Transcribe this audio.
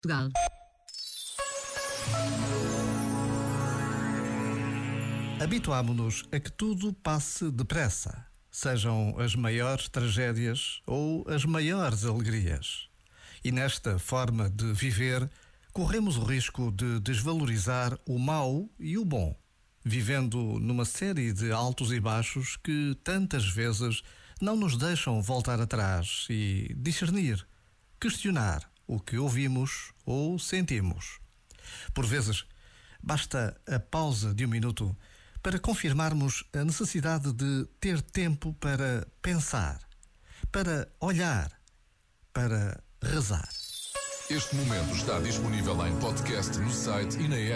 Portugal. Habituámo-nos a que tudo passe depressa, sejam as maiores tragédias ou as maiores alegrias. E nesta forma de viver, corremos o risco de desvalorizar o mau e o bom, vivendo numa série de altos e baixos que tantas vezes não nos deixam voltar atrás e discernir, questionar o que ouvimos ou sentimos. Por vezes, basta a pausa de um minuto para confirmarmos a necessidade de ter tempo para pensar, para olhar, para rezar. Este momento está disponível em podcast no site e na app.